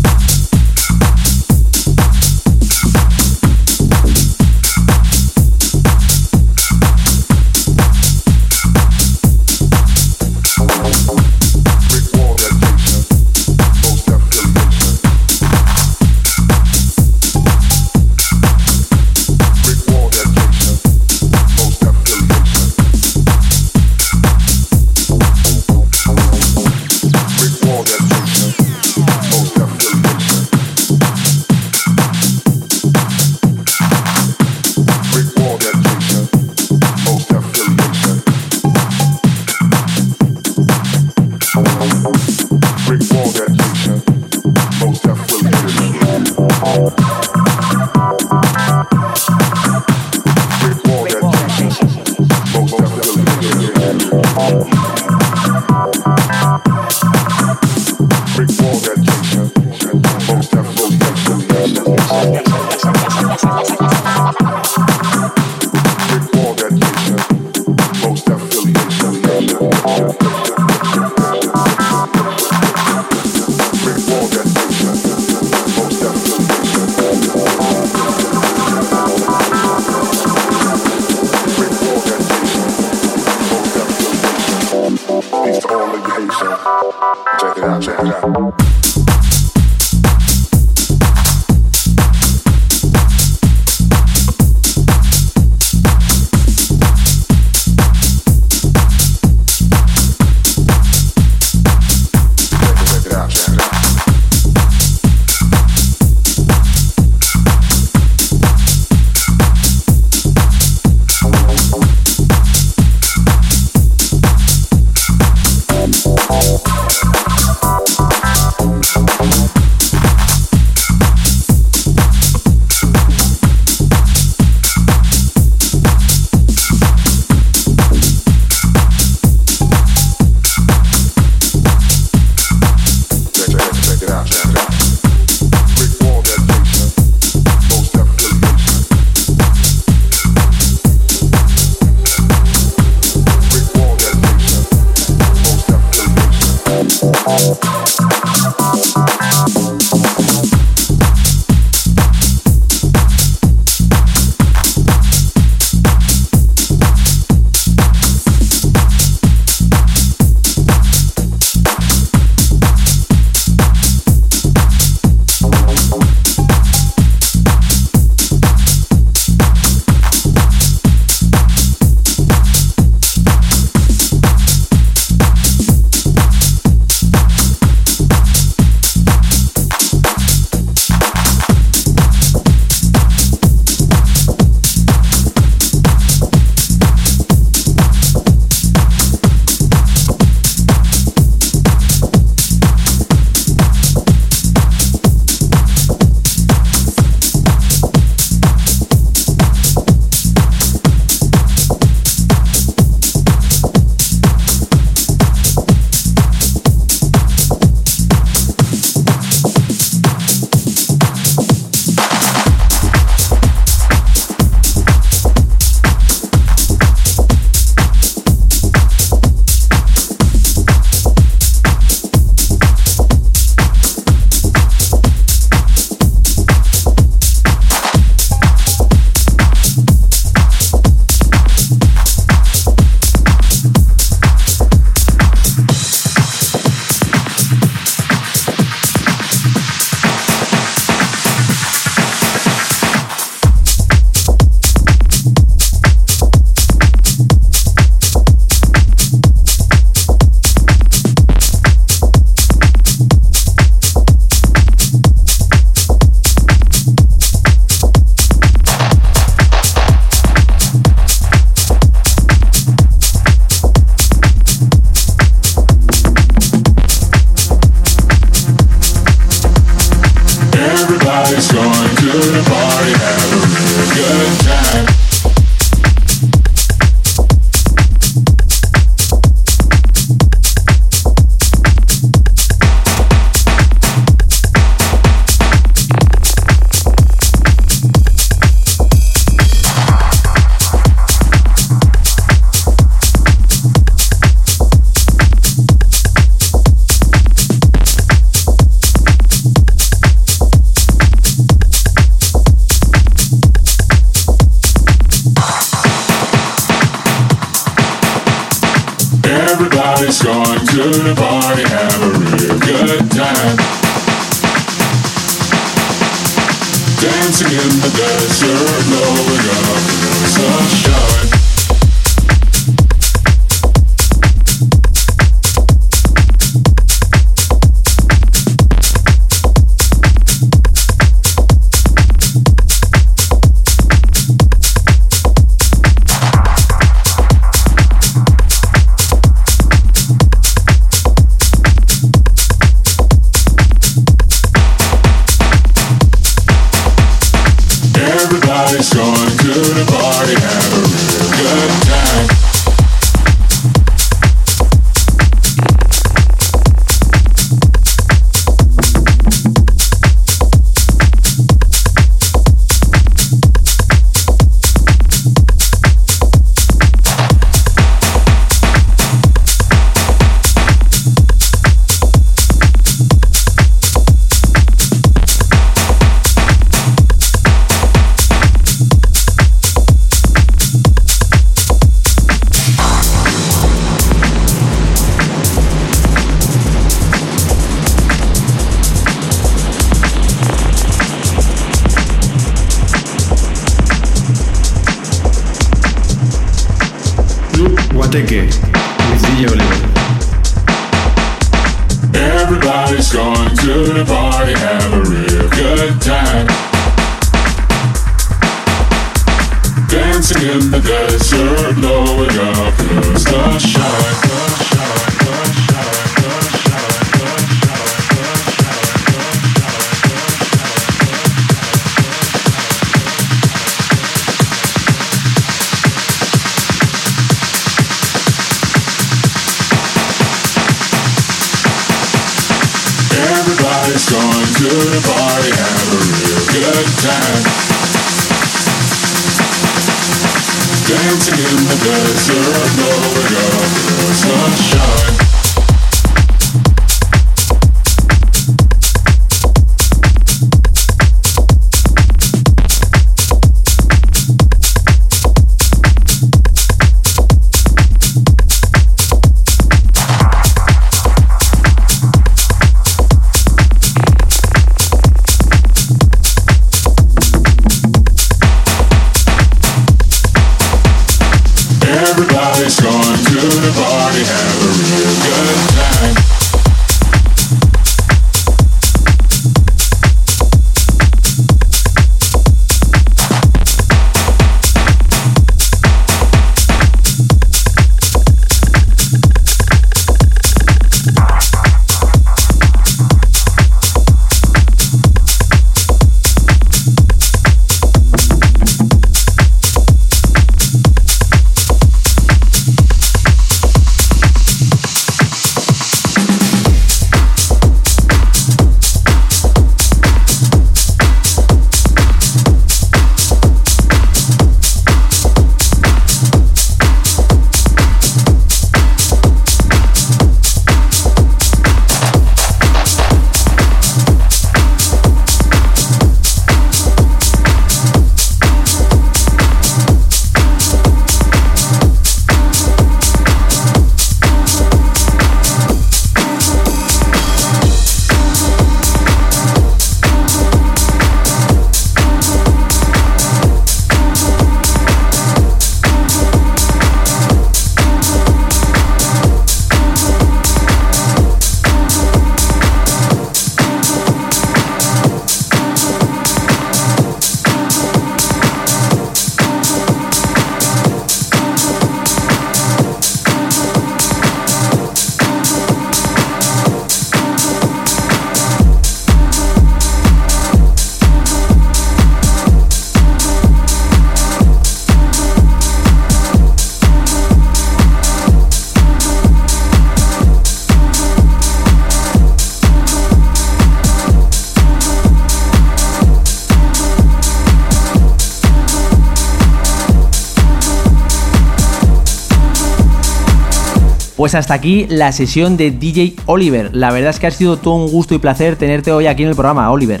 Pues hasta aquí la sesión de DJ Oliver. La verdad es que ha sido todo un gusto y placer tenerte hoy aquí en el programa, Oliver.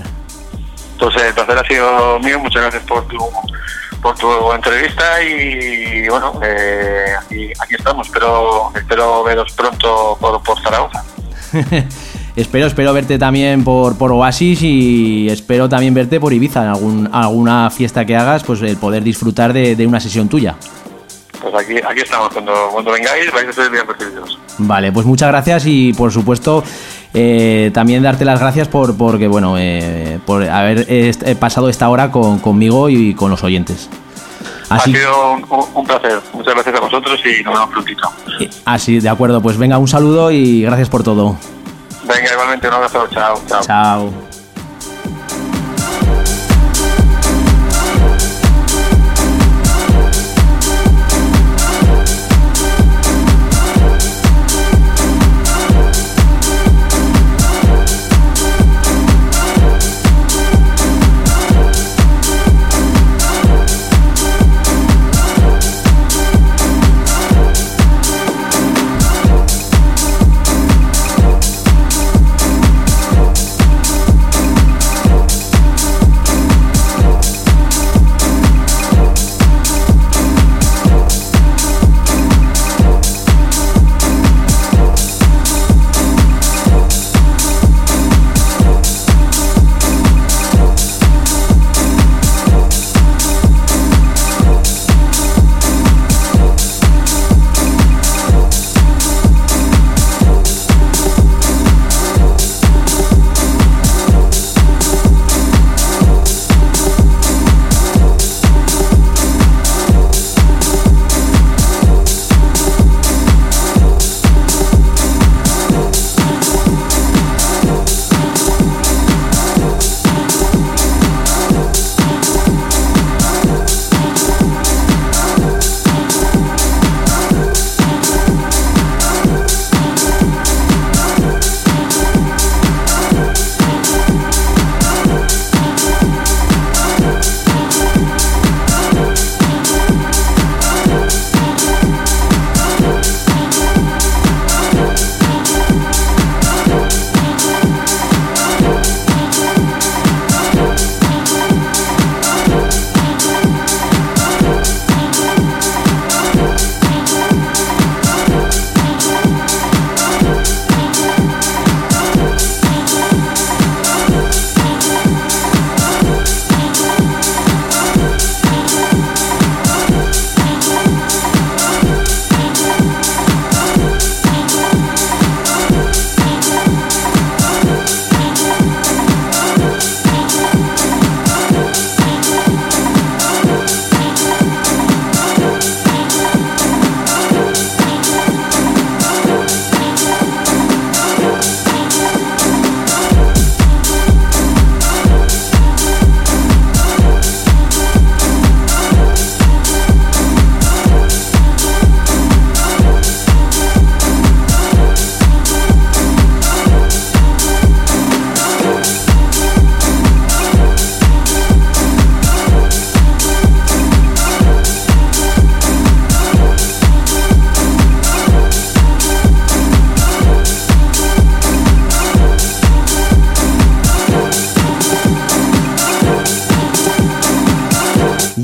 Pues el placer ha sido mío, muchas gracias por tu, por tu entrevista y bueno, eh, aquí, aquí estamos, espero, espero veros pronto por, por Zaragoza. espero, espero verte también por, por Oasis y espero también verte por Ibiza en algún, alguna fiesta que hagas, pues el poder disfrutar de, de una sesión tuya. Pues aquí, aquí estamos, cuando, cuando vengáis vais a ser bien recibidos. Vale, pues muchas gracias y por supuesto eh, también darte las gracias por porque bueno eh, por haber est- eh, pasado esta hora con, conmigo y con los oyentes. Así, Ha sido un, un- un placer, muchas gracias a vosotros y nos vemos prontito. así, de acuerdo, pues venga, un saludo y gracias por todo. Venga, igualmente un abrazo, chao, chao. Chao.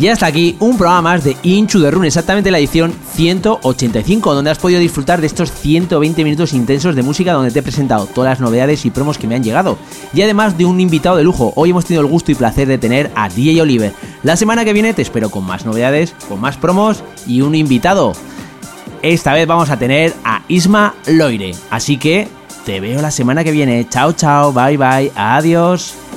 Y hasta aquí un programa más de Inchu de Run, exactamente la edición 185, donde has podido disfrutar de estos 120 minutos intensos de música donde te he presentado todas las novedades y promos que me han llegado. Y además de un invitado de lujo, hoy hemos tenido el gusto y placer de tener a DJ Oliver. La semana que viene te espero con más novedades, con más promos y un invitado. Esta vez vamos a tener a Isma Loire, así que te veo la semana que viene. Chao, chao, bye, bye, adiós.